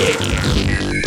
Yeah.